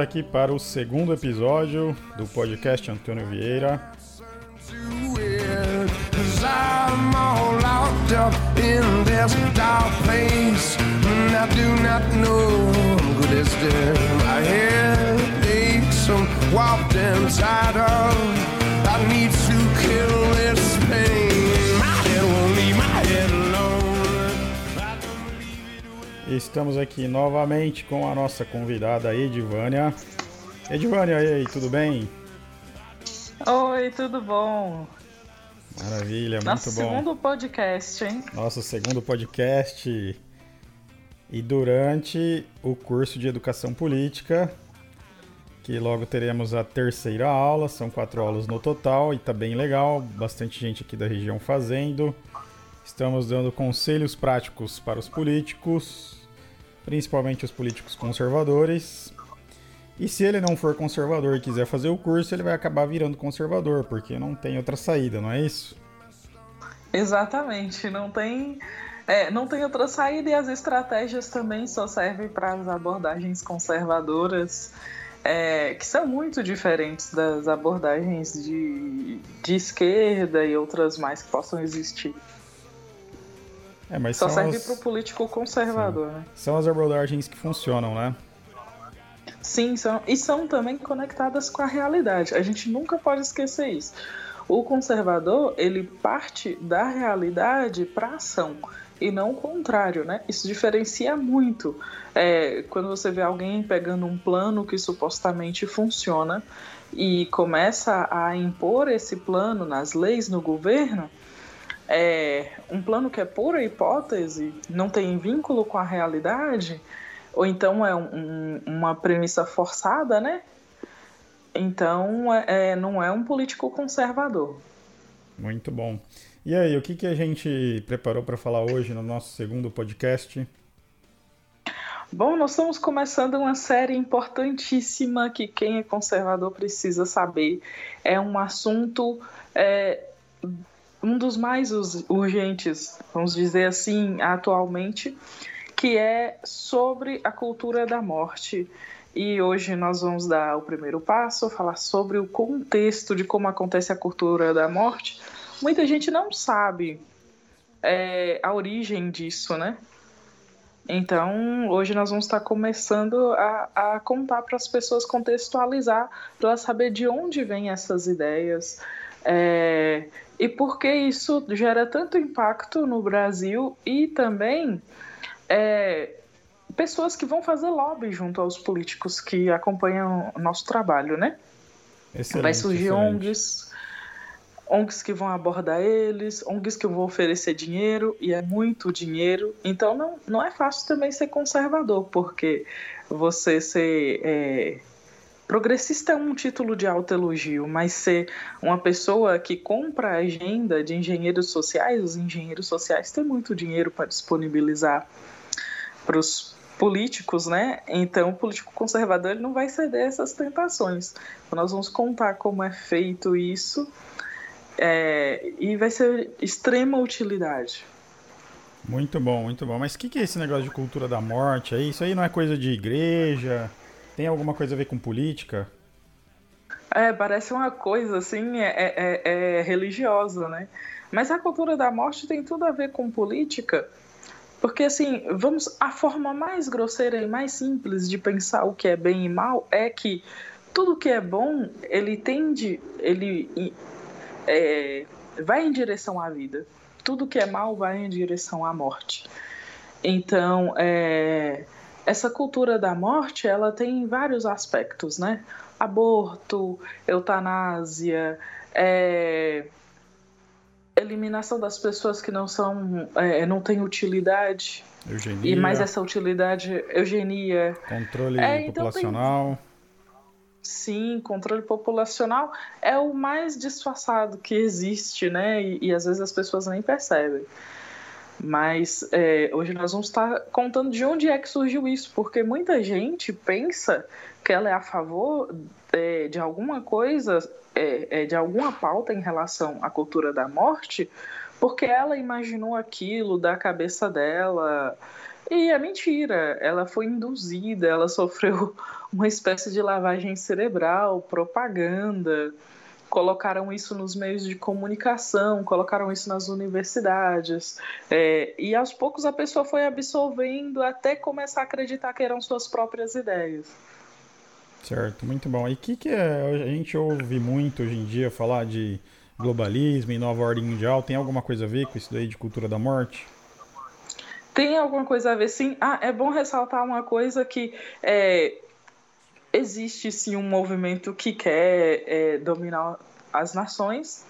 Aqui para o segundo episódio do podcast Antônio Vieira. I need Estamos aqui novamente com a nossa convidada Edivânia. Edivânia, e aí, tudo bem? Oi, tudo bom? Maravilha, Nosso muito bom. Nosso segundo podcast, hein? Nosso segundo podcast. E durante o curso de Educação Política, que logo teremos a terceira aula, são quatro aulas no total e tá bem legal, bastante gente aqui da região fazendo. Estamos dando conselhos práticos para os políticos, principalmente os políticos conservadores. E se ele não for conservador e quiser fazer o curso, ele vai acabar virando conservador, porque não tem outra saída, não é isso? Exatamente, não tem, é, não tem outra saída e as estratégias também só servem para as abordagens conservadoras, é, que são muito diferentes das abordagens de, de esquerda e outras mais que possam existir. É, mas Só serve as... para o político conservador, Sim. né? São as abordagens que funcionam, né? Sim, são, e são também conectadas com a realidade. A gente nunca pode esquecer isso. O conservador, ele parte da realidade para ação e não o contrário, né? Isso diferencia muito. É, quando você vê alguém pegando um plano que supostamente funciona e começa a impor esse plano nas leis, no governo, é um plano que é pura hipótese, não tem vínculo com a realidade, ou então é um, uma premissa forçada, né? Então é, não é um político conservador. Muito bom. E aí, o que, que a gente preparou para falar hoje no nosso segundo podcast? Bom, nós estamos começando uma série importantíssima que quem é conservador precisa saber. É um assunto é, um dos mais urgentes, vamos dizer assim, atualmente, que é sobre a cultura da morte. E hoje nós vamos dar o primeiro passo, falar sobre o contexto de como acontece a cultura da morte. Muita gente não sabe é, a origem disso, né? Então, hoje nós vamos estar começando a, a contar para as pessoas contextualizar, para elas saber de onde vêm essas ideias, é, e por que isso gera tanto impacto no Brasil e também é, pessoas que vão fazer lobby junto aos políticos que acompanham o nosso trabalho, né? Excelente, Vai surgir excelente. ONGs, ONGs que vão abordar eles, ONGs que vão oferecer dinheiro, e é muito dinheiro. Então não, não é fácil também ser conservador, porque você ser é, Progressista é um título de alto elogio, mas ser uma pessoa que compra a agenda de engenheiros sociais, os engenheiros sociais têm muito dinheiro para disponibilizar para os políticos, né? Então, o político conservador ele não vai ceder essas tentações. Então, nós vamos contar como é feito isso é, e vai ser extrema utilidade. Muito bom, muito bom. Mas o que, que é esse negócio de cultura da morte? Isso aí não é coisa de igreja? Tem alguma coisa a ver com política? É, parece uma coisa assim, é, é, é, religiosa, né? Mas a cultura da morte tem tudo a ver com política, porque assim, vamos, a forma mais grosseira e mais simples de pensar o que é bem e mal é que tudo que é bom, ele tende, ele é, vai em direção à vida. Tudo que é mal vai em direção à morte. Então, é, essa cultura da morte, ela tem vários aspectos, né? Aborto, eutanásia, é, eliminação das pessoas que não são, é, não têm utilidade. Eugenia. E mais essa utilidade, eugenia. Controle é, então populacional. Tem... Sim, controle populacional é o mais disfarçado que existe, né? E, e às vezes as pessoas nem percebem. Mas é, hoje nós vamos estar contando de onde é que surgiu isso, porque muita gente pensa que ela é a favor é, de alguma coisa, é, é, de alguma pauta em relação à cultura da morte, porque ela imaginou aquilo da cabeça dela, E é mentira, ela foi induzida, ela sofreu uma espécie de lavagem cerebral, propaganda, colocaram isso nos meios de comunicação, colocaram isso nas universidades, é, e aos poucos a pessoa foi absolvendo até começar a acreditar que eram suas próprias ideias. Certo, muito bom. E o que, que é, a gente ouve muito hoje em dia falar de globalismo e nova ordem mundial? Tem alguma coisa a ver com isso daí de cultura da morte? Tem alguma coisa a ver, sim. Ah, é bom ressaltar uma coisa que é, existe sim um movimento que quer é, dominar as nações,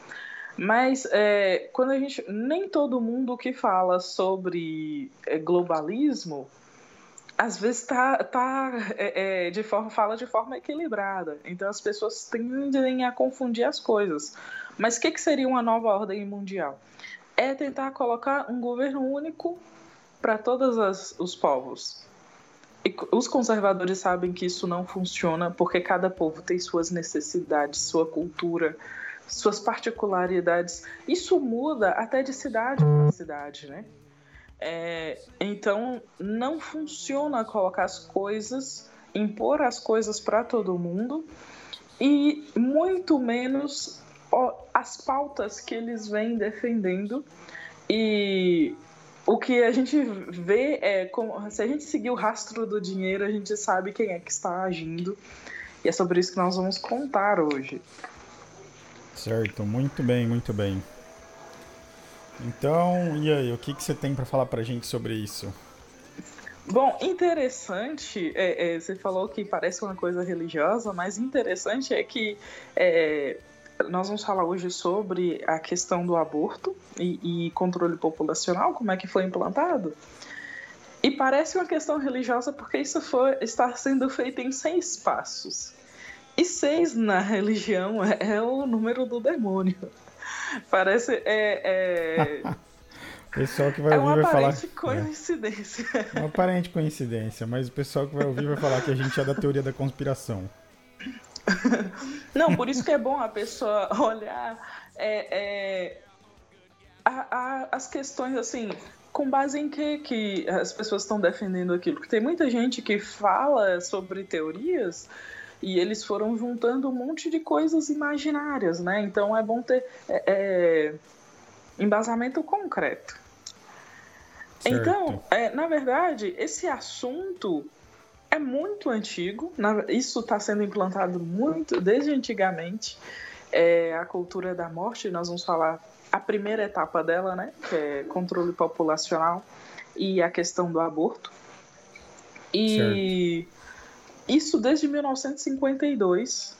mas é, quando a gente nem todo mundo que fala sobre é, globalismo às vezes tá, tá é, é, de forma, fala de forma equilibrada. Então as pessoas tendem a confundir as coisas. Mas o que, que seria uma nova ordem mundial? É tentar colocar um governo único para todos os povos. Os conservadores sabem que isso não funciona porque cada povo tem suas necessidades, sua cultura, suas particularidades. Isso muda até de cidade para cidade, né? É, então, não funciona colocar as coisas, impor as coisas para todo mundo e muito menos ó, as pautas que eles vêm defendendo. E o que a gente vê é como, se a gente seguir o rastro do dinheiro, a gente sabe quem é que está agindo. E é sobre isso que nós vamos contar hoje. Certo, muito bem, muito bem. Então, e aí, o que, que você tem para falar para a gente sobre isso? Bom, interessante, é, é, você falou que parece uma coisa religiosa, mas interessante é que é, nós vamos falar hoje sobre a questão do aborto e, e, controle populacional, como é que foi implantado. E parece uma questão religiosa porque isso foi, está sendo feito em seis passos. E seis na religião é, é o número do demônio. Parece. É, é... pessoal que vai é ouvir vai falar. É uma aparente coincidência. É. Uma aparente coincidência, mas o pessoal que vai ouvir vai falar que a gente é da teoria da conspiração. Não, por isso que é bom a pessoa olhar é, é, a, a, as questões assim, com base em que, que as pessoas estão defendendo aquilo. Porque tem muita gente que fala sobre teorias e eles foram juntando um monte de coisas imaginárias, né? Então é bom ter é, é, embasamento concreto. Certo. Então, é, na verdade, esse assunto é muito antigo. Isso está sendo implantado muito desde antigamente. É, a cultura da morte, nós vamos falar a primeira etapa dela, né? Que é controle populacional e a questão do aborto. E certo. Isso desde 1952.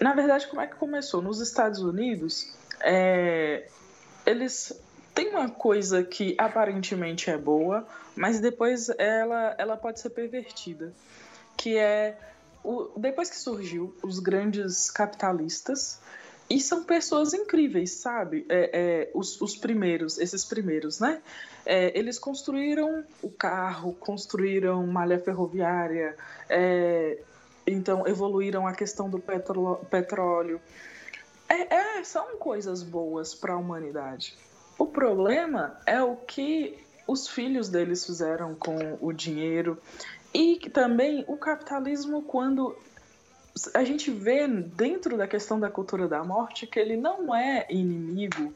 Na verdade, como é que começou? Nos Estados Unidos, é, eles têm uma coisa que aparentemente é boa, mas depois ela, ela pode ser pervertida. Que é o, depois que surgiu os grandes capitalistas, e são pessoas incríveis, sabe? É, é, os, os primeiros, esses primeiros, né? É, eles construíram o carro, construíram malha ferroviária, é, então evoluíram a questão do petróleo. É, é, são coisas boas para a humanidade. O problema é o que os filhos deles fizeram com o dinheiro e também o capitalismo quando a gente vê dentro da questão da cultura da morte que ele não é inimigo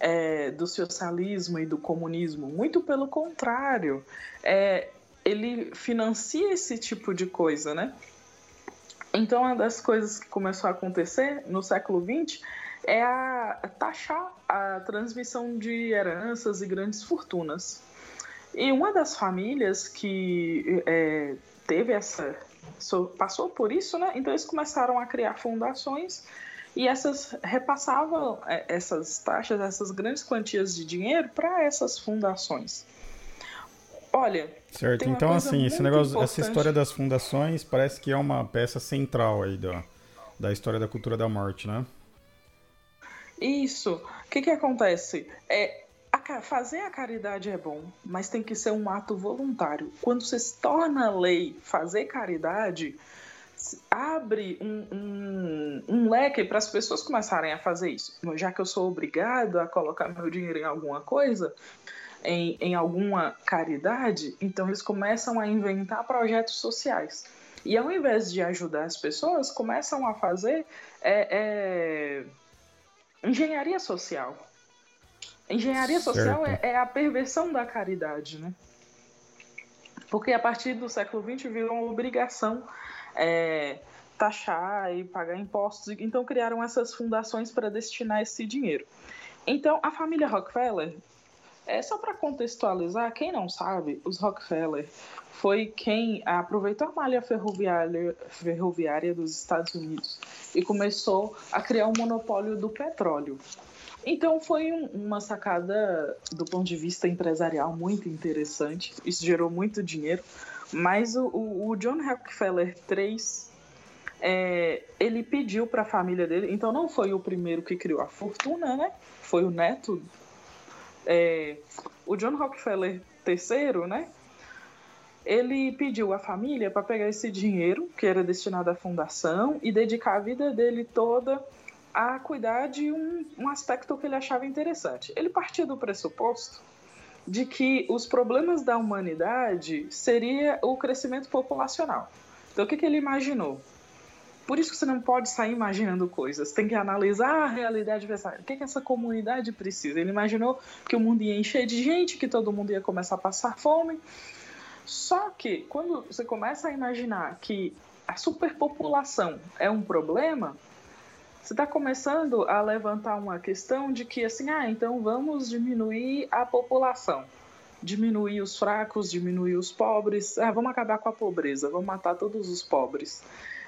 é, do socialismo e do comunismo. Muito pelo contrário. É, ele financia esse tipo de coisa, né? Então, uma das coisas que começou a acontecer no século XX é a taxar a transmissão de heranças e grandes fortunas. E uma das famílias que é, teve essa passou por isso, né? Então eles começaram a criar fundações e essas repassavam é, essas taxas, essas grandes quantias de dinheiro para essas fundações. Olha. Certo, então assim, esse negócio, importante. essa história das fundações parece que é uma peça central aí da, da história da cultura da morte, né? Isso. O que, que acontece? É, a, fazer a caridade é bom, mas tem que ser um ato voluntário. Quando se torna lei fazer caridade, abre um, um, um leque para as pessoas começarem a fazer isso. Já que eu sou obrigado a colocar meu dinheiro em alguma coisa, em, em alguma caridade, então eles começam a inventar projetos sociais. E ao invés de ajudar as pessoas, começam a fazer é, é, engenharia social. Engenharia social é, é, a perversão da caridade, né? Porque a partir do século XX virou uma obrigação é, taxar e pagar impostos. Então criaram essas fundações para destinar esse dinheiro. Então a família Rockefeller, é só para contextualizar, quem não sabe, os Rockefeller foi quem aproveitou a malha ferroviária, ferroviária dos Estados Unidos e começou a criar um monopólio do petróleo. Então foi um, uma sacada do ponto de vista empresarial muito interessante. Isso gerou muito dinheiro. Mas o, o John Rockefeller III, é, ele pediu para a família dele. Então não foi o primeiro que criou a fortuna, né? Foi o neto. É, o John Rockefeller III, né? Ele pediu à família para pegar esse dinheiro que era destinado à fundação e dedicar a vida dele toda a cuidar de um, um aspecto que ele achava interessante. Ele partia do pressuposto de que os problemas da humanidade seria o crescimento populacional. Então, o que, que ele imaginou? Por isso que você não pode sair imaginando coisas, tem que analisar a realidade pensar o que, que essa comunidade precisa. Ele imaginou que o mundo ia encher de gente, que todo mundo ia começar a passar fome. Só que quando você começa a imaginar que a superpopulação é um problema, você está começando a levantar uma questão de que, assim, ah, então vamos diminuir a população. Diminuir os fracos, diminuir os pobres. Ah, vamos acabar com a pobreza, vamos matar todos os pobres.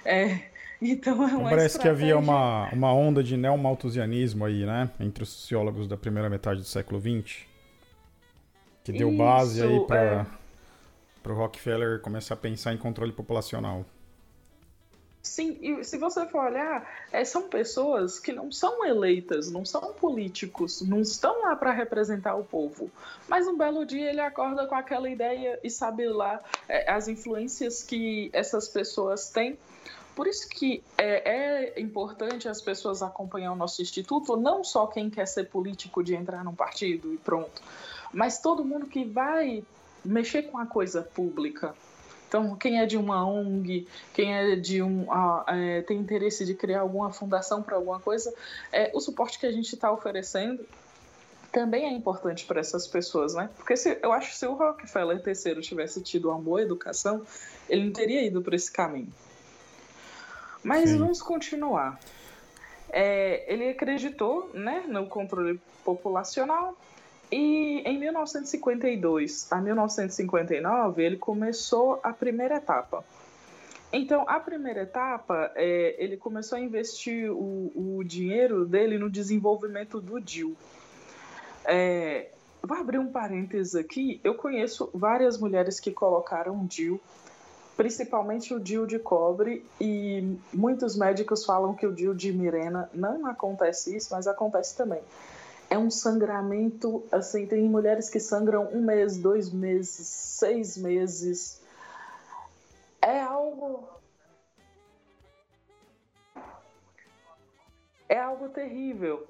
É, então é Parece estratégia... que havia uma, uma onda de neomalthusianismo aí, né? Entre os sociólogos da primeira metade do século XX. Que deu Isso, base aí para é... o Rockefeller começar a pensar em controle populacional. Sim, e se você for olhar, é, são pessoas que não são eleitas, não são políticos, não estão lá para representar o povo. Mas um belo dia ele acorda com aquela ideia e sabe lá é, as influências que essas pessoas têm. Por isso que é, é, importante as pessoas acompanhar o nosso instituto, não só quem quer ser político de entrar num partido e pronto, mas todo mundo que vai mexer com a coisa pública. Então, quem é de uma ONG, quem é de um é, tem interesse de criar alguma fundação para alguma coisa, é, o suporte que a gente está oferecendo também é importante para essas pessoas, né? Porque se, eu acho que se o Rockefeller III tivesse tido uma boa educação, ele não teria ido por esse caminho. Mas Sim. vamos continuar. É, ele acreditou né, no controle populacional e em 1952 a 1959 ele começou a primeira etapa. Então, a primeira etapa, é, ele começou a investir o, o, dinheiro dele no desenvolvimento do DIL. É, vou abrir um parênteses aqui. Eu conheço várias mulheres que colocaram DIL, principalmente o DIL de cobre, e muitos médicos falam que o DIL de Mirena não acontece isso, mas acontece também é um sangramento, assim, tem mulheres que sangram um mês, dois meses, seis meses. É algo. É algo terrível.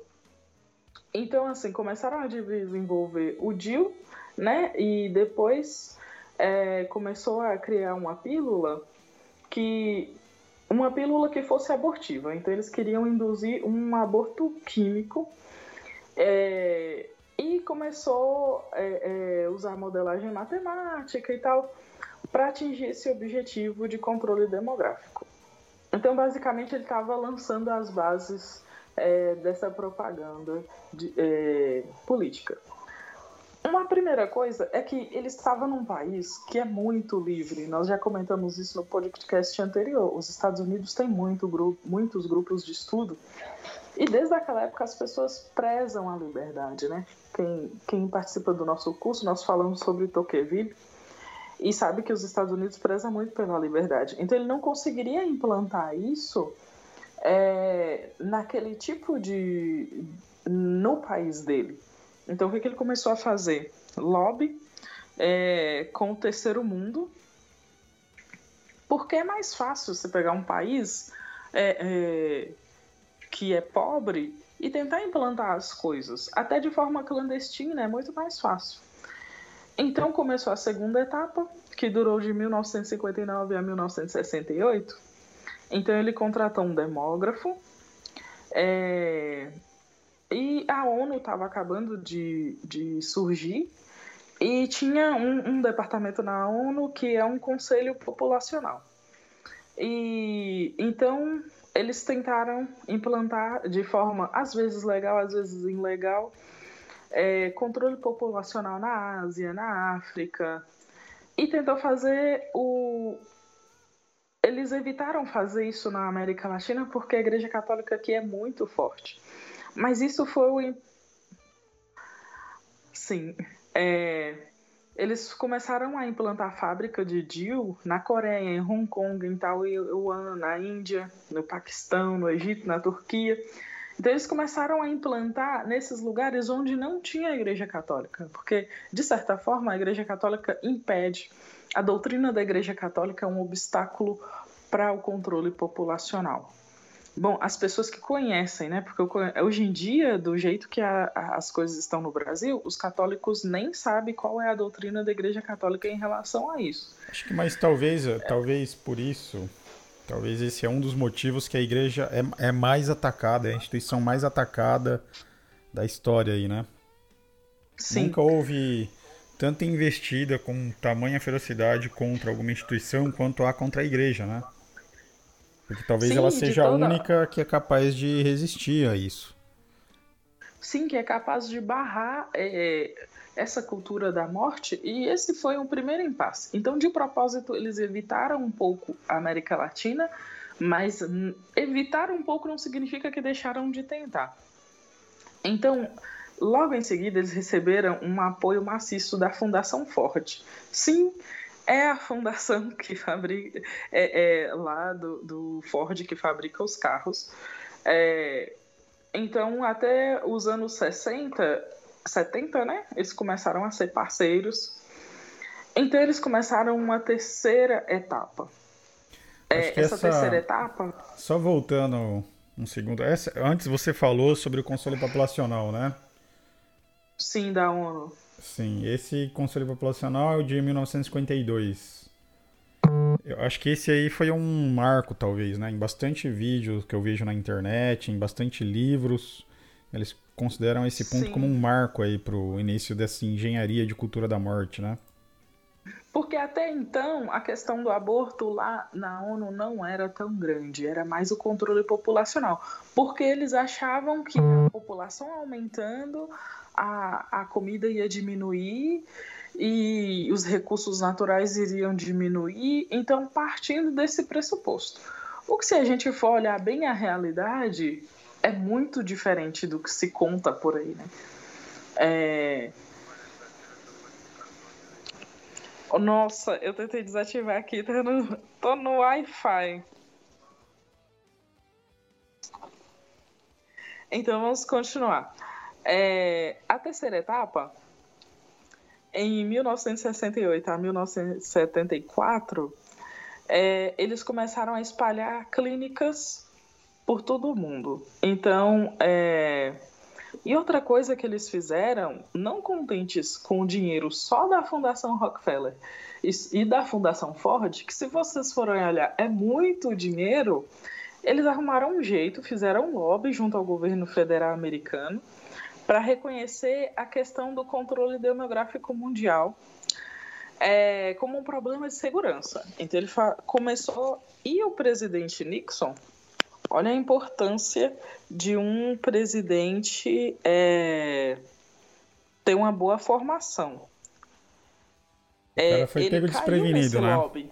Então, assim, começaram a desenvolver o DIL, né? E depois é, começou a criar uma pílula que. Uma pílula que fosse abortiva. Então, eles queriam induzir um aborto químico é, e começou a é, é, usar modelagem matemática e tal para atingir esse objetivo de controle demográfico. Então, basicamente, ele estava lançando as bases é, dessa propaganda de, é, política. Uma primeira coisa é que ele estava num país que é muito livre. Nós já comentamos isso no podcast anterior. Os Estados Unidos têm muito muitos grupos de estudo e desde aquela época as pessoas prezam a liberdade, né? Quem, quem participa do nosso curso, nós falamos sobre Tocqueville e sabe que os Estados Unidos prezam muito pela liberdade. Então ele não conseguiria implantar isso é, naquele tipo de. no país dele. Então o que, que ele começou a fazer? Lobby é, com o terceiro mundo, porque é mais fácil você pegar um país. É, é que é pobre e tentar implantar as coisas, até de forma clandestina, é muito mais fácil. Então começou a segunda etapa, que durou de 1959 a 1968. Então ele contratou um demógrafo. É... E a ONU estava acabando de, de surgir e tinha um, um, departamento na ONU que é um conselho populacional. E então eles tentaram implantar de forma às vezes legal, às vezes ilegal, é, controle populacional na Ásia, na África, e tentou fazer o. Eles evitaram fazer isso na América Latina porque a Igreja Católica aqui é muito forte. Mas isso foi. Sim. É, eles começaram a implantar a fábrica de DIL na Coreia, em Hong Kong, em Taiwan, na Índia, no Paquistão, no Egito, na Turquia. Então eles começaram a implantar nesses lugares onde não tinha a Igreja Católica, porque de certa forma a Igreja Católica impede. A doutrina da Igreja Católica é um obstáculo para o controle populacional. Bom, as pessoas que conhecem, né? Porque hoje em dia, do jeito que a, a, as coisas estão no Brasil, os católicos nem sabem qual é a doutrina da Igreja Católica em relação a isso. Acho que, mas talvez, é. talvez por isso, talvez esse é um dos motivos que a Igreja é, é mais atacada, é a instituição mais atacada da história aí, né? Sim. Nunca houve tanta investida com tamanha ferocidade contra alguma instituição quanto há contra a Igreja, né? Porque talvez Sim, ela seja toda... a única que é capaz de resistir a isso. Sim, que é capaz de barrar é, essa cultura da morte, e esse foi um primeiro impasse. Então, de propósito, eles evitaram um pouco a América Latina, mas evitar um pouco não significa que deixaram de tentar. Então, logo em seguida, eles receberam um apoio maciço da Fundação Ford. Sim, é a fundação que fabrica, é, é lá do, do, Ford que fabrica os carros. É, então, até os anos 60, 70, né? Eles começaram a ser parceiros. Então, eles começaram uma terceira etapa. É, essa, essa, terceira etapa. Só voltando um segundo. Essa, antes você falou sobre o console populacional, né? Sim, da ONU. Sim, esse Conselho Populacional é o de 1952. Eu acho que esse aí foi um marco, talvez, né? Em bastante vídeos que eu vejo na internet, em bastante livros, eles consideram esse ponto Sim. como um marco aí para o início dessa engenharia de cultura da morte, né? Porque até então a questão do aborto lá na ONU não era tão grande, era mais o controle populacional. Porque eles achavam que a população aumentando, a, a comida ia diminuir e os recursos naturais iriam diminuir. Então, partindo desse pressuposto. O que, se a gente for olhar bem a realidade, é muito diferente do que se conta por aí, né? É... Nossa, eu tentei desativar aqui, tô no, tô no Wi-Fi. Então vamos continuar. É, a terceira etapa, em 1968 a 1974, é, eles começaram a espalhar clínicas por todo o mundo. Então, é, e outra coisa que eles fizeram, não contentes com o dinheiro só da Fundação Rockefeller e, e da Fundação Ford, que se vocês forem olhar é muito dinheiro, eles arrumaram um jeito, fizeram um lobby junto ao governo federal americano para reconhecer a questão do controle demográfico mundial é, como um problema de segurança. Então ele começou e o presidente Nixon, olha a importância de um presidente é, ter uma boa formação. O cara é, foi pego desprevenido, né? Lobby.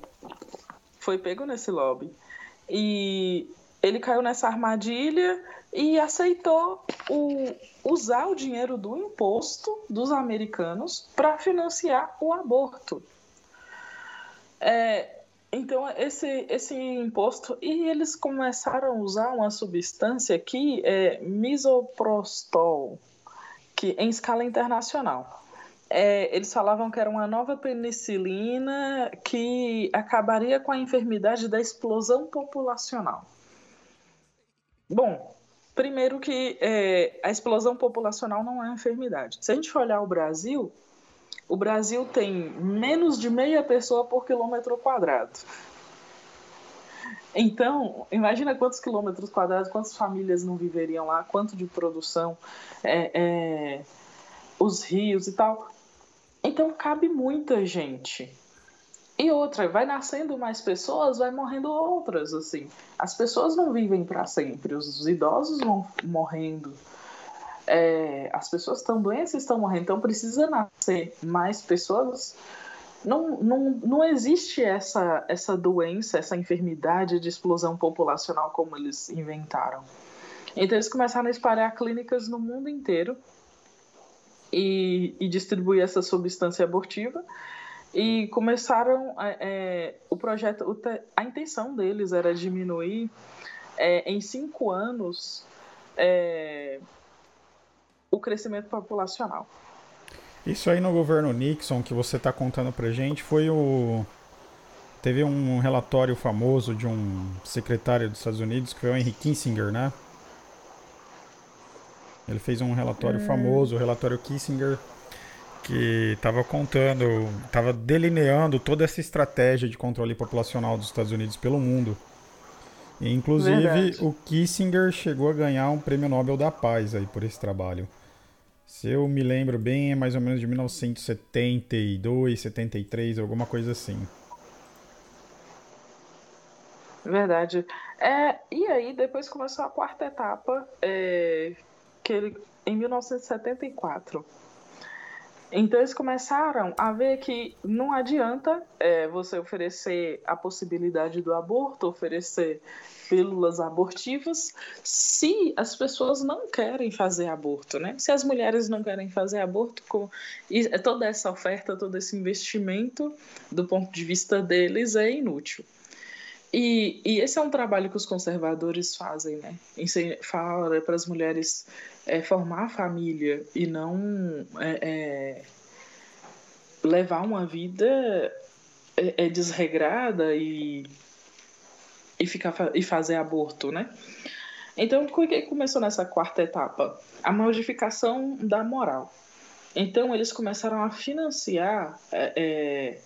Foi pego nesse lobby. E ele caiu nessa armadilha e aceitou o, usar o dinheiro do imposto dos americanos para financiar o aborto. É, então, esse, esse imposto. E eles começaram a usar uma substância aqui, é, misoprostol, que, em escala internacional. É, eles falavam que era uma nova penicilina que acabaria com a enfermidade da explosão populacional. Bom, primeiro que é, a explosão populacional não é uma enfermidade. Se a gente olhar o Brasil, o Brasil tem menos de meia pessoa por quilômetro quadrado. Então, imagina quantos quilômetros quadrados, quantas famílias não viveriam lá, quanto de produção, é, é, os rios e tal. Então, cabe muita gente. E outra, vai nascendo mais pessoas, vai morrendo outras, assim. As pessoas não vivem para sempre, os idosos vão morrendo. É, as pessoas estão doentes, estão morrendo, então precisa nascer mais pessoas não, não, não existe essa, essa doença, essa enfermidade de explosão populacional como eles inventaram. Então eles começaram a espalhar clínicas no mundo inteiro e, e distribuir essa substância abortiva e começaram é, o projeto, a intenção deles era diminuir é, em cinco anos é, o crescimento populacional. Isso aí no governo Nixon que você está contando pra gente foi o. Teve um relatório famoso de um secretário dos Estados Unidos que foi o Henry Kissinger, né? Ele fez um relatório hum. famoso, o relatório Kissinger, que estava contando, estava delineando toda essa estratégia de controle populacional dos Estados Unidos pelo mundo. E, inclusive, Verdade. o Kissinger chegou a ganhar um prêmio Nobel da Paz aí por esse trabalho. Se eu me lembro bem, é mais ou menos de 1972, 73, alguma coisa assim. Verdade. É, e aí, depois começou a quarta etapa, é, que ele, em 1974. Então, eles começaram a ver que não adianta é, você oferecer a possibilidade do aborto, oferecer pílulas abortivas se as pessoas não querem fazer aborto, né? Se as mulheres não querem fazer aborto, com toda essa oferta, todo esse investimento, do ponto de vista deles, é inútil. E, e esse é um trabalho que os conservadores fazem, né? Fala para as mulheres é, formar família e não é, é, levar uma vida é, é desregrada e e, ficar, e fazer aborto, né? Então, o que começou nessa quarta etapa? A modificação da moral. Então, eles começaram a financiar é, é,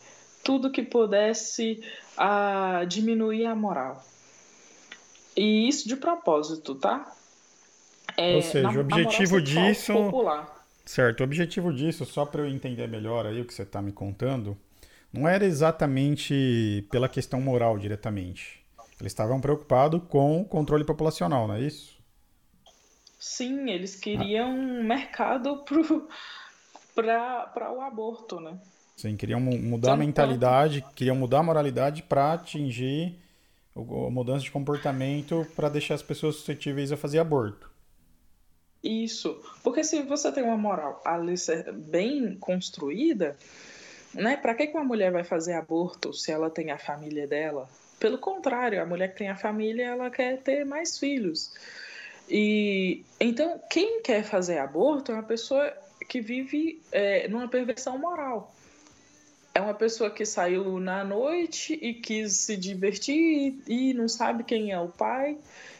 tudo que pudesse a, diminuir a moral. E isso de propósito, tá? É, Ou seja, na, o objetivo disso. Popular. Certo, o objetivo disso, só para eu entender melhor aí o que você está me contando, não era exatamente pela questão moral diretamente. Eles estavam preocupados com o controle populacional, não é isso? Sim, eles queriam ah. mercado para o aborto, né? Sim, queriam mudar a mentalidade, queriam mudar a moralidade para atingir a mudança de comportamento para deixar as pessoas suscetíveis a fazer aborto. Isso, porque se você tem uma moral ali bem construída, né? Para que uma mulher vai fazer aborto se ela tem a família dela, pelo contrário, a mulher que tem a família, ela quer ter mais filhos. E então, quem quer fazer aborto é uma pessoa que vive é, numa perversão moral. É uma pessoa que saiu na noite e quis se divertir e, não sabe quem é o pai.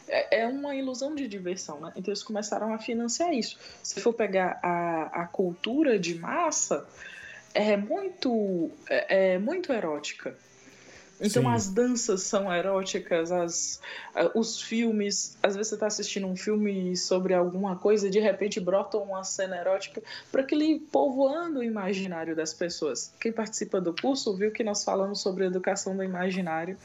É, é, uma ilusão de diversão, né? Então eles começaram a financiar isso. Se for pegar a, a cultura de massa, é muito, é, é muito erótica. Então Sim. as danças são eróticas, as, os filmes. Às vezes você está assistindo um filme sobre alguma coisa e de repente brota uma cena erótica para aquele povoando o imaginário das pessoas. Quem participa do curso viu que nós falamos sobre educação do imaginário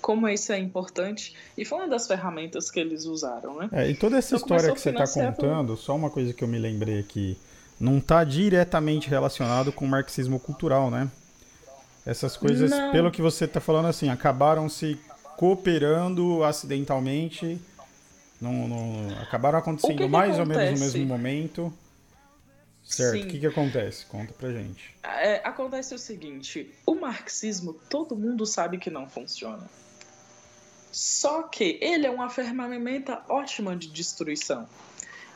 como isso é importante. E foi uma das ferramentas que eles usaram, né? É, e toda essa então, história que você está contando, só uma coisa que eu me lembrei aqui, não está diretamente relacionado com o marxismo cultural, né? Essas coisas, não. pelo que você está falando, assim, acabaram se cooperando acidentalmente. Não, não acabaram acontecendo que mais que ou menos no mesmo momento. Certo, o que, que acontece? Conta pra gente. É, acontece o seguinte: o marxismo, todo mundo sabe que não funciona. Só que ele é uma ferramenta ótima de destruição.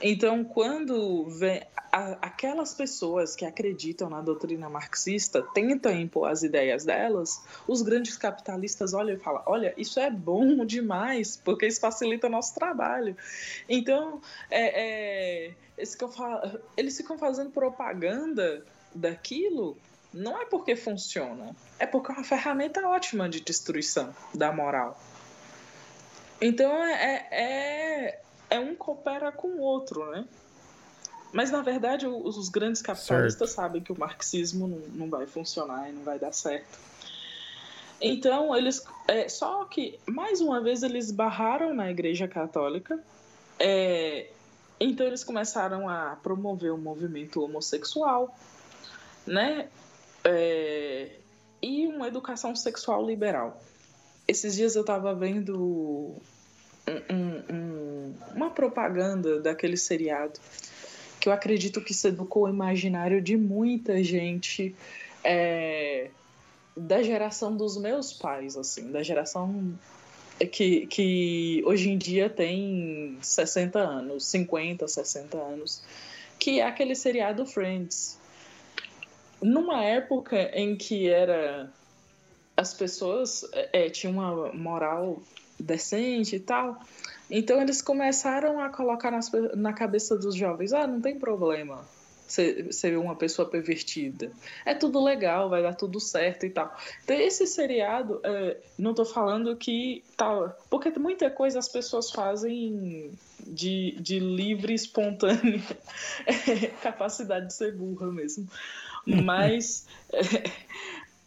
Então, quando vem a, aquelas pessoas que acreditam na doutrina marxista tentam impor as ideias delas, os grandes capitalistas olham e falam: olha, isso é bom demais, porque isso facilita o nosso trabalho. Então, é, é, eles, ficam, eles ficam fazendo propaganda daquilo, não é porque funciona, é porque é uma ferramenta ótima de destruição da moral. Então é, é, é um coopera com o outro, né? Mas na verdade os, os grandes capitalistas certo. sabem que o marxismo não, não vai funcionar e não vai dar certo. Então eles, é, só que mais uma vez eles barraram na Igreja Católica. É, então eles começaram a promover o movimento homossexual, né? É, e uma educação sexual liberal. Esses dias eu estava vendo um, um, uma propaganda daquele seriado que eu acredito que se educou o imaginário de muita gente é, da geração dos meus pais, assim, da geração que, que hoje em dia tem 60 anos, 50, 60 anos, que é aquele seriado Friends. Numa época em que era as pessoas é, tinham uma moral decente e tal, então eles começaram a colocar nas, na cabeça dos jovens, ah, não tem problema ser, ser uma pessoa pervertida. É tudo legal, vai dar tudo certo e tal. Então, esse seriado, é, não tô falando que tal. Tá, porque muita coisa as pessoas fazem de, de livre, espontânea é, capacidade de ser burra mesmo. Mas é,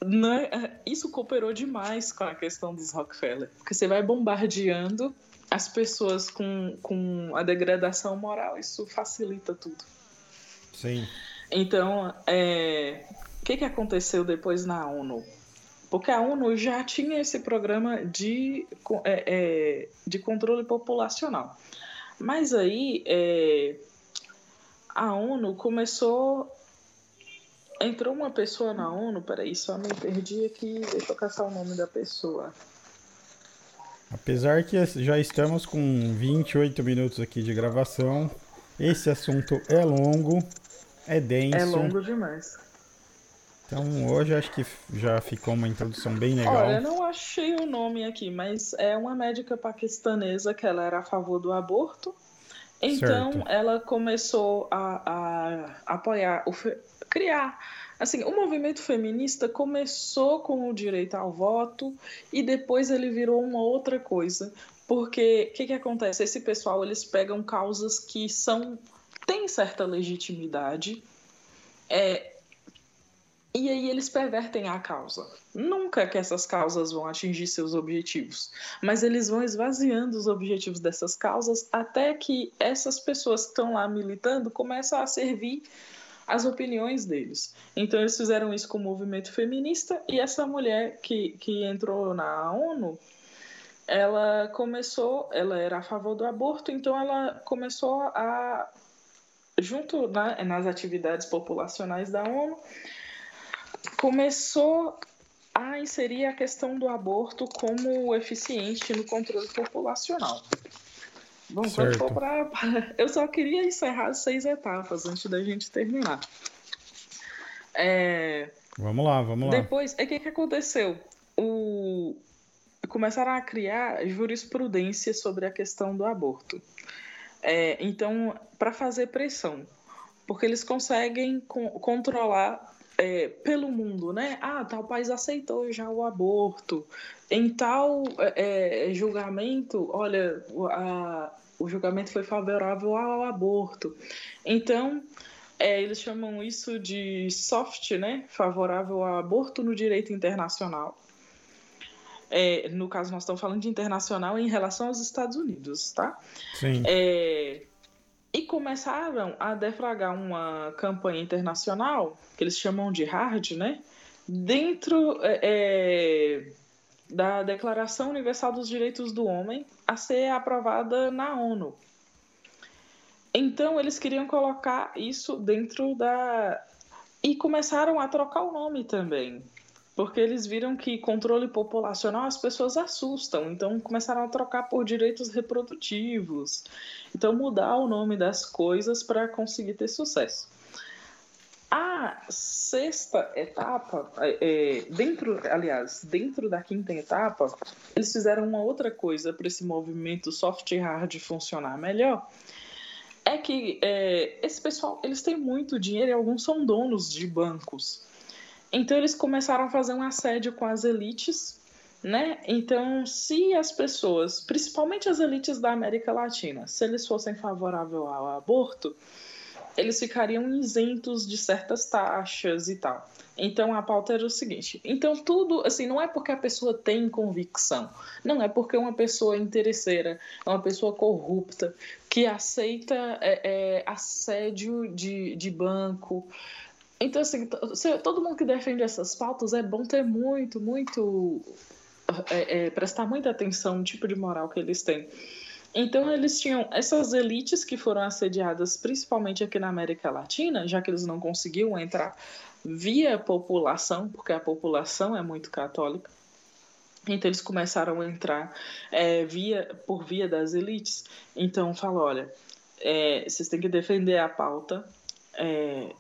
é, isso cooperou demais com a questão dos Rockefeller. Porque você vai bombardeando as pessoas com, com a degradação moral, isso facilita tudo. Sim. Então, é, o que, que aconteceu depois na ONU? Porque a ONU já tinha esse programa de, é, é, de controle populacional. Mas aí é, a ONU começou Entrou uma pessoa na ONU, peraí, só me perdi aqui, deixa eu caçar o nome da pessoa. Apesar que já estamos com 28 minutos aqui de gravação, esse assunto é longo, é denso. É longo demais. Então hoje acho que já ficou uma introdução bem legal. Olha, eu não achei o nome aqui, mas é uma médica paquistanesa que ela era a favor do aborto. Então certo. ela começou a, a apoiar o, criar. Assim, o movimento feminista começou com o direito ao voto e depois ele virou uma outra coisa. Porque o que, que acontece? Esse pessoal eles pegam causas que são têm certa legitimidade é, e aí eles pervertem a causa. Nunca que essas causas vão atingir seus objetivos, mas eles vão esvaziando os objetivos dessas causas até que essas pessoas que estão lá militando começam a servir as opiniões deles. Então eles fizeram isso com o movimento feminista e essa mulher que, que entrou na ONU, ela começou, ela era a favor do aborto, então ela começou a junto na, nas atividades populacionais da ONU, começou a inserir a questão do aborto como eficiente no controle populacional. Bom, for pra... Eu só queria encerrar as seis etapas antes da gente terminar. É... Vamos lá, vamos lá. Depois, o que, que aconteceu? O... Começaram a criar jurisprudência sobre a questão do aborto. É, então, para fazer pressão, porque eles conseguem co controlar é, pelo mundo, né? Ah, tal país aceitou já o aborto. Em tal é, é, julgamento, olha, a, o julgamento foi favorável ao aborto. Então, é, eles chamam isso de soft, né? Favorável ao aborto no direito internacional. É, no caso, nós estamos falando de internacional em relação aos Estados Unidos, tá? Sim. É, e começaram a defragrar uma campanha internacional, que eles chamam de hard, né? Dentro é, é, da Declaração Universal dos Direitos do Homem a ser aprovada na ONU. Então, eles queriam colocar isso dentro da. E começaram a trocar o nome também porque eles viram que controle populacional as pessoas assustam, então começaram a trocar por direitos reprodutivos, então mudar o nome das coisas para conseguir ter sucesso. A sexta etapa, é, é, dentro, aliás, dentro da quinta etapa, eles fizeram uma outra coisa para esse movimento soft e hard funcionar melhor. é que é, esse pessoal, eles têm muito dinheiro e alguns são donos de bancos. Então eles começaram a fazer um assédio com as elites, né? Então, se as pessoas, principalmente as elites da América Latina, se eles fossem favoráveis ao aborto, eles ficariam isentos de certas taxas e tal. Então a pauta era o seguinte: então tudo, assim, não é porque a pessoa tem convicção, não é porque uma pessoa interesseira, uma pessoa corrupta, que aceita é, é, assédio de, de banco. Então, assim, todo mundo que defende essas pautas é bom ter muito, muito. É, é, prestar muita atenção no tipo de moral que eles têm. Então eles tinham essas elites que foram assediadas principalmente aqui na América Latina, já que eles não conseguiam entrar via população, porque a população é muito católica. Então eles começaram a entrar é, via por via das elites. Então fala, olha, é, vocês têm que defender a pauta é,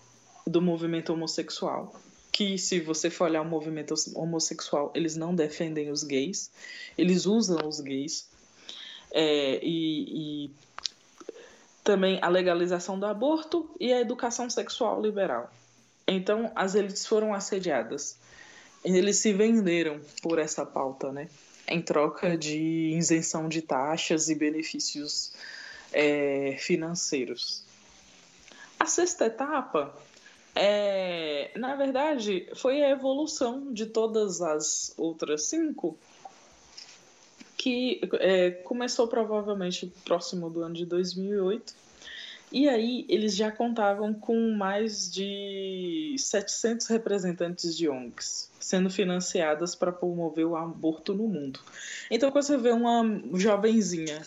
do movimento homossexual. Que se você for olhar o movimento homossexual, eles não defendem os gays, eles usam os gays é, e, e também a legalização do aborto e a educação sexual liberal. Então, as elites foram assediadas. Eles se venderam por essa pauta, né? Em troca de isenção de taxas e benefícios é, financeiros. A sexta etapa, é, na verdade, foi a evolução de todas as outras cinco, que é, começou provavelmente próximo do ano de 2008. E aí eles já contavam com mais de 700 representantes de ONGs sendo financiadas para promover o aborto no mundo. Então quando você vê uma jovenzinha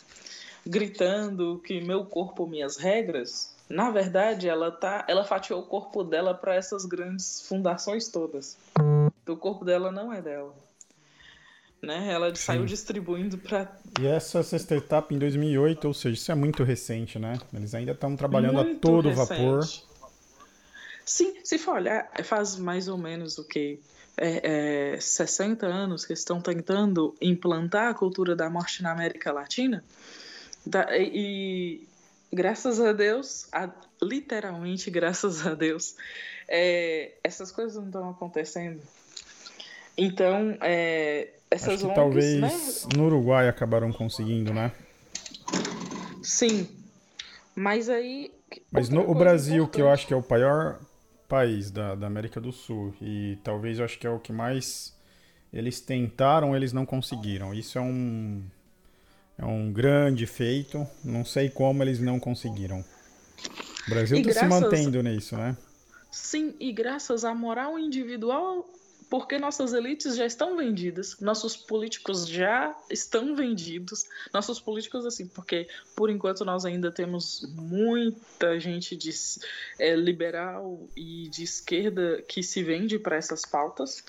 gritando que meu corpo, minhas regras, na verdade ela tá, ela fatiou o corpo dela para essas grandes fundações todas. Então, o corpo dela não é dela né? Ela Sim. saiu distribuindo para. E essa sexta etapa em 2008, ou seja, isso é muito recente, né? Eles ainda estão trabalhando muito a todo recente. vapor. Sim, se for olhar, faz mais ou menos o que? É, é, 60 anos que estão tentando implantar a cultura da morte na América Latina. Da, e, graças a Deus, a, literalmente graças a Deus, é, essas coisas não estão acontecendo. Então, é, essas Acho que ONGs, talvez né? no Uruguai acabaram conseguindo, né? Sim. Mas aí. Mas no, o Brasil, importante. que eu acho que é o maior país da, da América do Sul, e talvez eu acho que é o que mais eles tentaram, eles não conseguiram. Isso é um. É um grande feito. Não sei como eles não conseguiram. O Brasil está graças... se mantendo nisso, né? Sim, e graças à moral individual porque nossas elites já estão vendidas, nossos políticos já estão vendidos, nossos políticos assim, porque por enquanto nós ainda temos muita gente de é, liberal e de esquerda que se vende para essas pautas.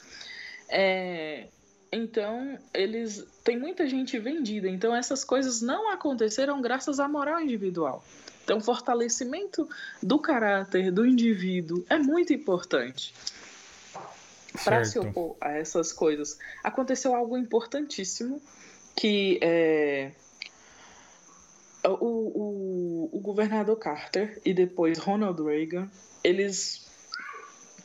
É, então, eles tem muita gente vendida. Então, essas coisas não aconteceram graças à moral individual. Então, fortalecimento do caráter do indivíduo é muito importante para se opor a essas coisas. Aconteceu algo importantíssimo que é, o, o, o governador Carter e depois Ronald Reagan, eles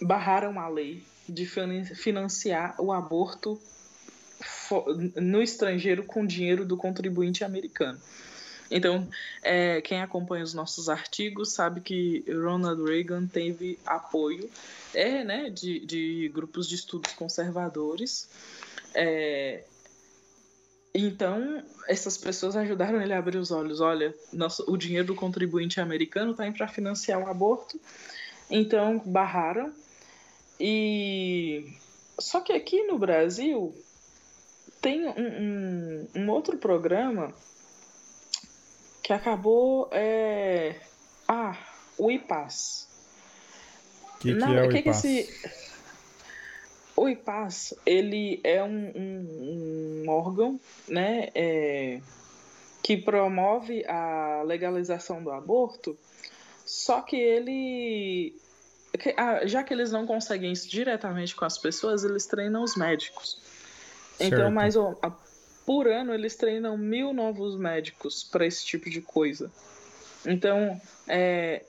barraram a lei de financiar o aborto no estrangeiro com dinheiro do contribuinte americano. Então, é, quem acompanha os nossos artigos sabe que Ronald Reagan teve apoio é, né, de, de grupos de estudos conservadores. É, então, essas pessoas ajudaram ele a abrir os olhos. Olha, nosso, o dinheiro do contribuinte americano está indo para financiar o aborto. Então, barraram. E só que aqui no Brasil tem um, um, um outro programa que acabou. É... Ah, o IPAS. O que, que Não, é o que IPAS? Que esse... O IPAS, ele é um, um, um órgão, né, é, que promove a legalização do aborto, só que ele, ah, já que eles não conseguem isso diretamente com as pessoas, eles treinam os médicos. Então, certo. Então, mais por ano eles treinam mil novos médicos para esse tipo de coisa. Então, é,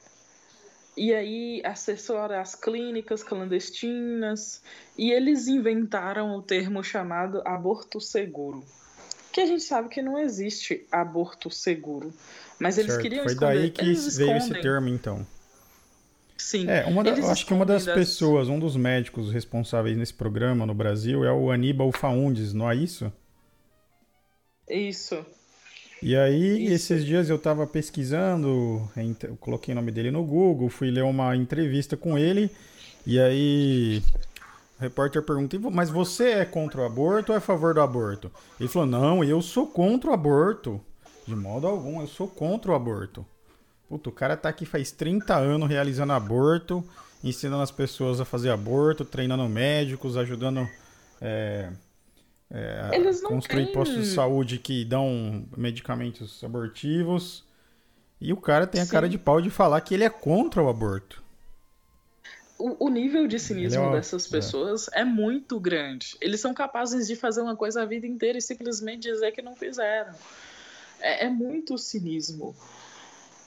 e aí assessora as clínicas clandestinas, e eles inventaram o termo chamado aborto seguro. Que a gente sabe que não existe aborto seguro. Mas eles certo. queriam Foi esconder. daí que eles veio escondem. esse termo, então. Sim. É, uma da- eu acho que uma das pessoas, um dos médicos responsáveis nesse programa no Brasil é o Aníbal Faundes, não é isso? Isso. E aí, Isso. esses dias eu tava pesquisando, eu coloquei o nome dele no Google, fui ler uma entrevista com ele, e aí o repórter perguntou, mas você é contra o aborto ou é a favor do aborto? Ele falou, não, eu sou contra o aborto. De modo algum, eu sou contra o aborto. Puta, o cara tá aqui faz 30 anos realizando aborto, ensinando as pessoas a fazer aborto, treinando médicos, ajudando é, é, a construir têm- postos de saúde que dão medicamentos abortivos. E o cara tem a cara Sim. de pau de falar que ele é contra o aborto. O, o nível de cinismo é uma- dessas pessoas é. muito grande. Eles são capazes de fazer uma coisa a vida inteira e simplesmente dizer que não fizeram. É, é muito cinismo.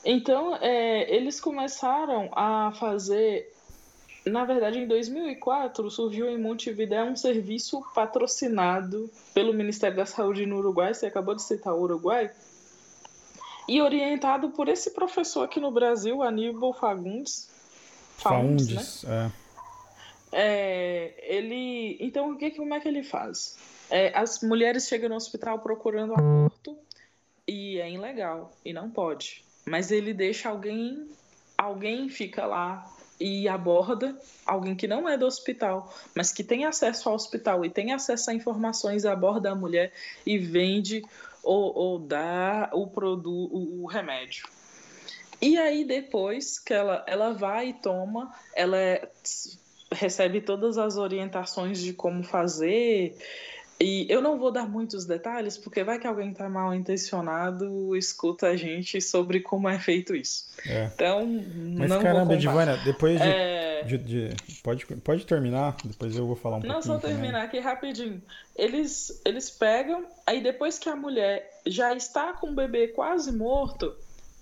Então, é, eles começaram a fazer. Na verdade, em 2004, surgiu em Montevideo um serviço patrocinado pelo Ministério da Saúde no Uruguai. Você acabou de citar o Uruguai. E orientado por esse professor aqui no Brasil, Aníbal Fagundes. Faundes, né? Faundes. é. É, ele. Então, o que, como é que ele faz? É, as mulheres chegam no hospital procurando aborto e é ilegal e não pode. Mas ele deixa alguém, alguém fica lá e aborda alguém que não é do hospital, mas que tem acesso ao hospital e tem acesso a informações, aborda a mulher e vende ou, ou dá o produto, o, remédio. E aí depois que ela, ela vai e toma, ela é- recebe todas as orientações de como fazer. E eu não vou dar muitos detalhes, porque vai que alguém está mal intencionado, escuta a gente sobre como é feito isso. É. Então, Mas não caramba. Edivânia, depois de, É, de- de- pode, pode terminar, depois eu vou falar um Não, pouquinho só também. terminar aqui rapidinho. Eles, eles pegam, aí depois que a mulher já está com o bebê quase morto,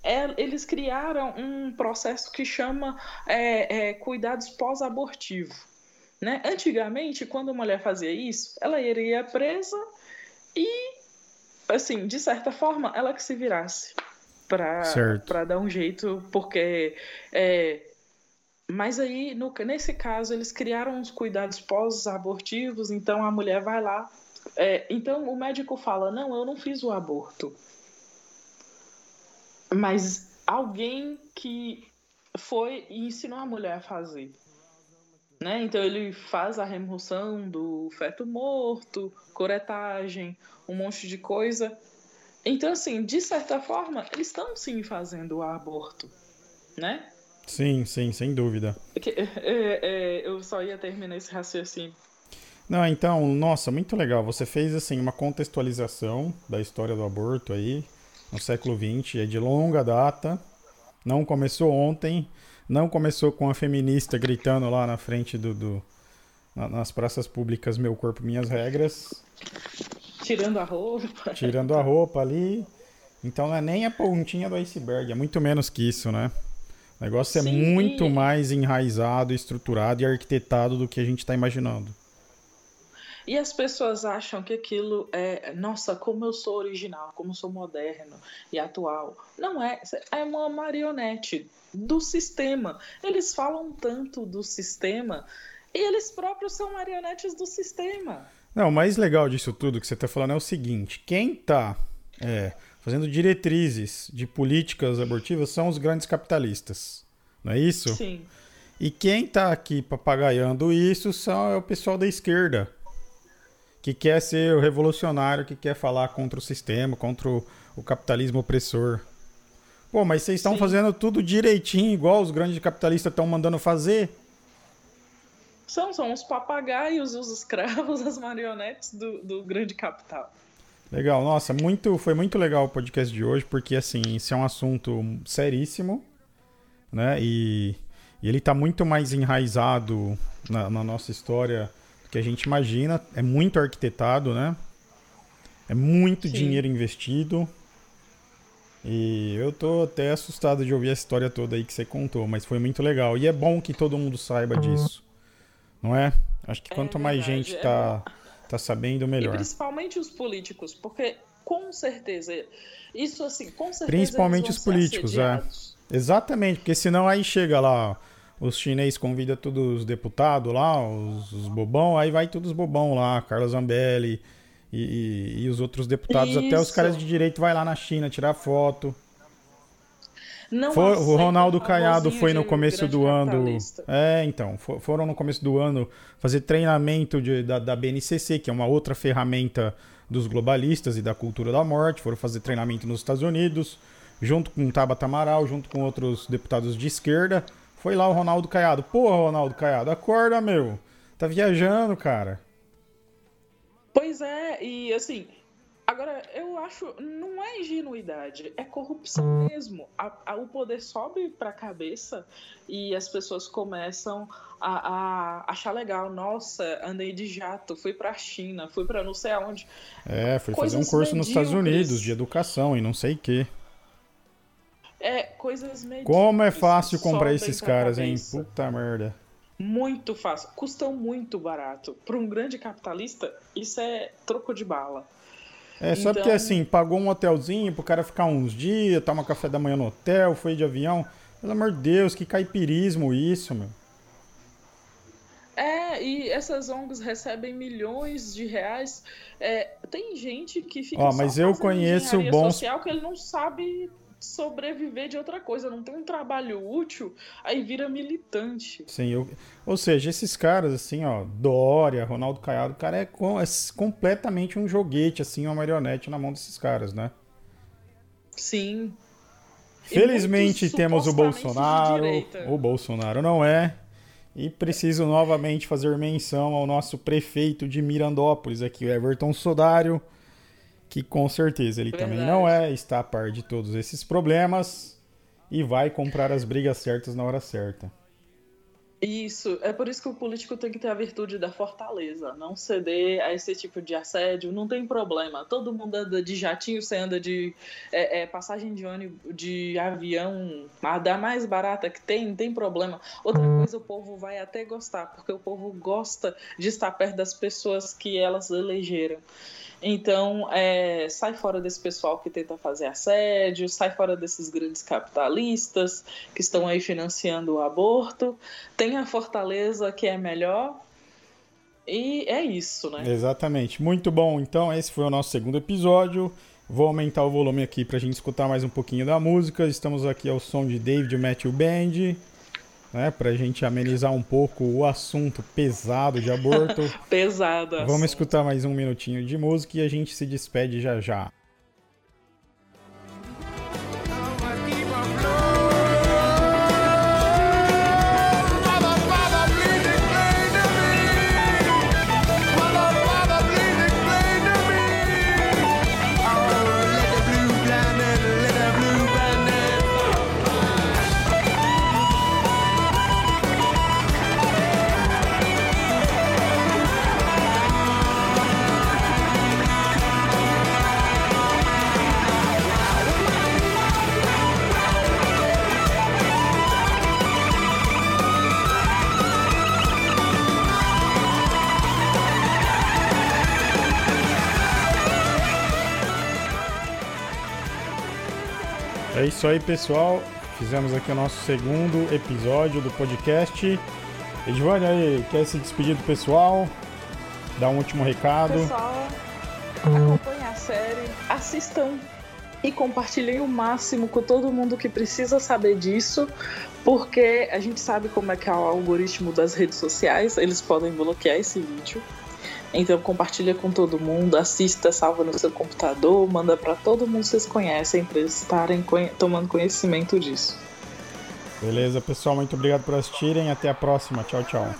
é- eles criaram um processo que chama é, é, cuidados pós-abortivo. Né? Antigamente, quando a mulher fazia isso, ela iria presa e, assim, de certa forma, ela que se virasse para dar um jeito, porque é, mas aí, no- nesse caso, eles criaram os cuidados pós-abortivos, então a mulher vai lá. é, então o médico fala: Não, eu não fiz o aborto. Mas alguém que foi e ensinou a mulher a fazer. Né? Então ele faz a remoção do feto morto, coretagem, um monte de coisa. Então, assim, de certa forma, eles estão sim fazendo o aborto. Né? Sim, sim, sem dúvida. Que- é, é, eu só ia terminar esse raciocínio. Não, então, nossa, muito legal. Você fez assim uma contextualização da história do aborto aí no século XX, é de longa data. Não começou ontem, não começou com a feminista gritando lá na frente do, do- na- nas praças públicas meu corpo, minhas regras, Tirando a roupa. tirando a roupa ali. Então não é nem a pontinha do iceberg, é muito menos que isso, né? O negócio é Sim, muito e- mais enraizado, estruturado e arquitetado do que a gente está imaginando. E as pessoas acham que aquilo é, nossa, como eu sou original, como eu sou moderno e atual. Não é, é uma marionete do sistema. Eles falam tanto do sistema e eles próprios são marionetes do sistema. Não, o mais legal disso tudo que você está falando é o seguinte: quem está fazendo diretrizes de políticas abortivas são os grandes capitalistas, não é isso? Sim. E quem está aqui papagaiando isso são, é o pessoal da esquerda, que quer ser o revolucionário, que quer falar contra o sistema, contra o, o capitalismo opressor. Pô, mas vocês estão fazendo tudo direitinho, igual os grandes capitalistas estão mandando fazer? São, são os papagaios, os escravos, as marionetes do, do grande capital. Legal, nossa, muito, foi muito legal o podcast de hoje, porque assim, isso é um assunto seríssimo, né? E, e ele tá muito mais enraizado na, na nossa história que a gente imagina. É muito arquitetado, né? É muito Sim. dinheiro investido. E eu tô até assustado de ouvir a história toda aí que você contou, mas foi muito legal. E é bom que todo mundo saiba uhum. disso. Não é? Acho que quanto é mais gente é tá, tá sabendo, melhor. E principalmente os políticos, porque com certeza, isso assim, com certeza. Principalmente os políticos, é. Exatamente, porque senão aí chega lá, os chineses convidam todos os deputados lá, os, os bobão, aí vai todos os bobão lá, Carlos Zambelli e, e, e os outros deputados, Isso. até os caras de direito vai lá na China tirar foto. Não foi, o Ronaldo Caiado foi no começo do ano. É, então. For, foram no começo do ano fazer treinamento de, da, da BNCC, que é uma outra ferramenta dos globalistas e da cultura da morte. Foram fazer treinamento nos Estados Unidos, junto com Tabata Amaral, junto com outros deputados de esquerda. Foi lá o Ronaldo Caiado. Porra, Ronaldo Caiado, acorda, meu. Tá viajando, cara. Pois é, e assim, agora eu acho, não é ingenuidade, é corrupção mesmo. A, a, o poder sobe pra cabeça e as pessoas começam a, a, achar legal. Nossa, andei de jato, fui pra China, fui pra não sei aonde. É, fui Coisas fazer um curso nos Estados Unidos de educação e não sei o quê. É, coisas medíocres. Como é fácil comprar esses caras, hein? Puta merda. Muito fácil. Custam muito barato. Para um grande capitalista, isso é troco de bala. É, só então... porque assim, pagou um hotelzinho pro cara ficar uns dias, tomar café da manhã no hotel, foi de avião. Pelo amor de Deus, que caipirismo isso, meu. É, e essas ONGs recebem milhões de reais. É, tem gente que fica. Ó, mas eu conheço bons. social que ele não sabe sobreviver de outra coisa, não tem um trabalho útil, aí vira militante. Sim, eu, ou seja, esses caras, assim, ó, Dória, Ronaldo Caiado, o cara é, com, é completamente um joguete, assim, uma marionete na mão desses caras, né? Sim. Felizmente temos o Bolsonaro. O Bolsonaro não é. E preciso novamente fazer menção ao nosso prefeito de Mirandópolis aqui, o Everton Sodário que com certeza ele Verdade. também não é, está a par de todos esses problemas e vai comprar as brigas certas na hora certa. Isso, é por isso que o político tem que ter a virtude da fortaleza, não ceder a esse tipo de assédio, não tem problema. Todo mundo anda de jatinho, você anda de é, é, passagem de ônibus, de avião, a da mais barata que tem, não tem problema. Outra coisa, o povo vai até gostar, porque o povo gosta de estar perto das pessoas que elas elegeram. Então, é, sai fora desse pessoal que tenta fazer assédio, sai fora desses grandes capitalistas que estão aí financiando o aborto. Tem a fortaleza que é melhor. E é isso, né? Exatamente. Muito bom. Então, esse foi o nosso segundo episódio. Vou aumentar o volume aqui para a gente escutar mais um pouquinho da música. Estamos aqui ao som de David Matthew Band né, para a gente amenizar um pouco o assunto pesado de aborto. Pesado. Vamos escutar mais um minutinho de música e a gente se despede já já. Isso aí, pessoal. Fizemos aqui o nosso segundo episódio do podcast. Edvane, aí, quer se despedir do pessoal? Dar um último recado. Pessoal, acompanhem a série, assistam e compartilhem o máximo com todo mundo que precisa saber disso, porque a gente sabe como é que é o algoritmo das redes sociais, eles podem bloquear esse vídeo. Então compartilha com todo mundo, assista, salva no seu computador, manda para todo mundo que vocês conhecem para eles estarem tomando conhecimento disso. Beleza, pessoal, muito obrigado por assistirem. Até a próxima. Tchau, tchau.